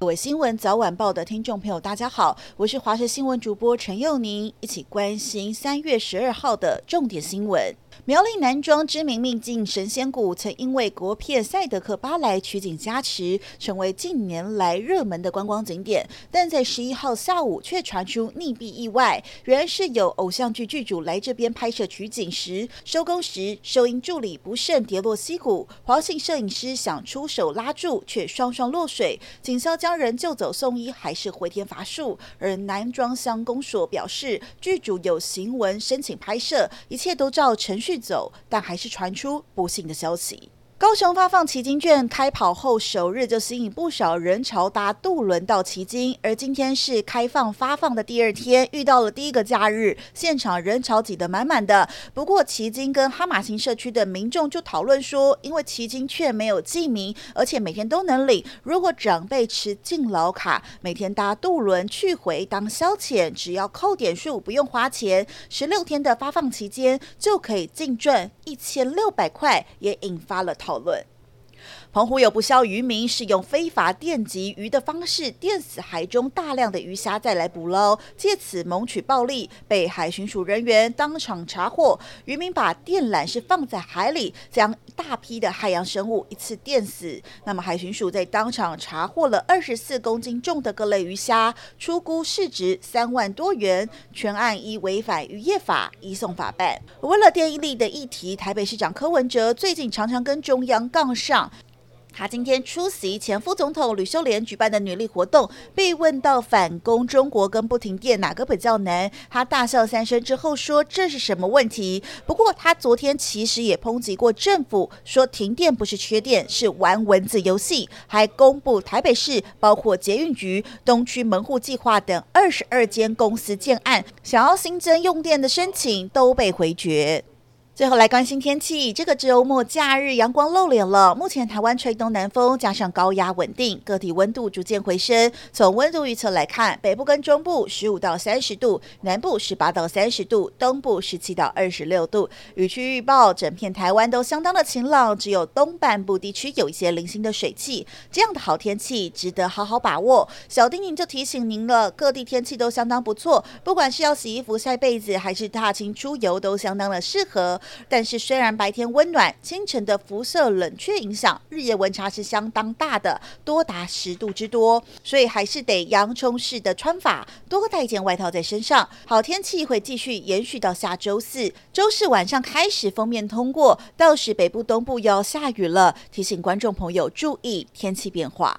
各位新闻早晚报的听众朋友，大家好，我是华视新闻主播陈佑宁，一起关心三月十二号的重点新闻。苗栗南庄知名秘境神仙谷，曾因为国片《赛德克巴莱》取景加持，成为近年来热门的观光景点。但在十一号下午，却传出溺毙意外。原来是有偶像剧剧组来这边拍摄取景时，收工时收音助理不慎跌落溪谷，黄姓摄影师想出手拉住，却双双落水。警消将人救走送医，还是回天乏术。而南庄乡公所表示，剧组有行文申请拍摄，一切都照程序走，但还是传出不幸的消息。高雄发放奇经券开跑后首日就吸引不少人潮搭渡轮到旗津，而今天是开放发放的第二天，遇到了第一个假日，现场人潮挤得满满的。不过旗津跟哈玛星社区的民众就讨论说，因为奇经券没有记名，而且每天都能领，如果长辈持敬老卡，每天搭渡轮去回当消遣，只要扣点数不用花钱，十六天的发放期间就可以净赚一千六百块，也引发了讨。讨论。澎湖有不肖渔民是用非法电击鱼的方式电死海中大量的鱼虾，再来捕捞，借此谋取暴利，被海巡署人员当场查获。渔民把电缆是放在海里，将大批的海洋生物一次电死。那么海巡署在当场查获了二十四公斤重的各类鱼虾，出估市值三万多元。全案依违反渔业法移送法办。为了电力的议题，台北市长柯文哲最近常常跟中央杠上。他今天出席前副总统吕秀莲举办的女力活动，被问到反攻中国跟不停电哪个比较难，他大笑三声之后说：“这是什么问题？”不过他昨天其实也抨击过政府，说停电不是缺电，是玩文字游戏，还公布台北市包括捷运局、东区门户计划等二十二间公司建案，想要新增用电的申请都被回绝。最后来关心天气，这个周末假日阳光露脸了。目前台湾吹东南风，加上高压稳定，各地温度逐渐回升。从温度预测来看，北部跟中部十五到三十度，南部十八到三十度，东部十七到二十六度。雨区预报，整片台湾都相当的晴朗，只有东半部地区有一些零星的水汽。这样的好天气值得好好把握。小叮咛就提醒您了，各地天气都相当不错，不管是要洗衣服、晒被子，还是踏青出游，都相当的适合。但是，虽然白天温暖，清晨的辐射冷却影响，日夜温差是相当大的，多达十度之多，所以还是得洋葱式的穿法，多带一件外套在身上。好天气会继续延续到下周四，周四晚上开始锋面通过，到时北部、东部要下雨了，提醒观众朋友注意天气变化。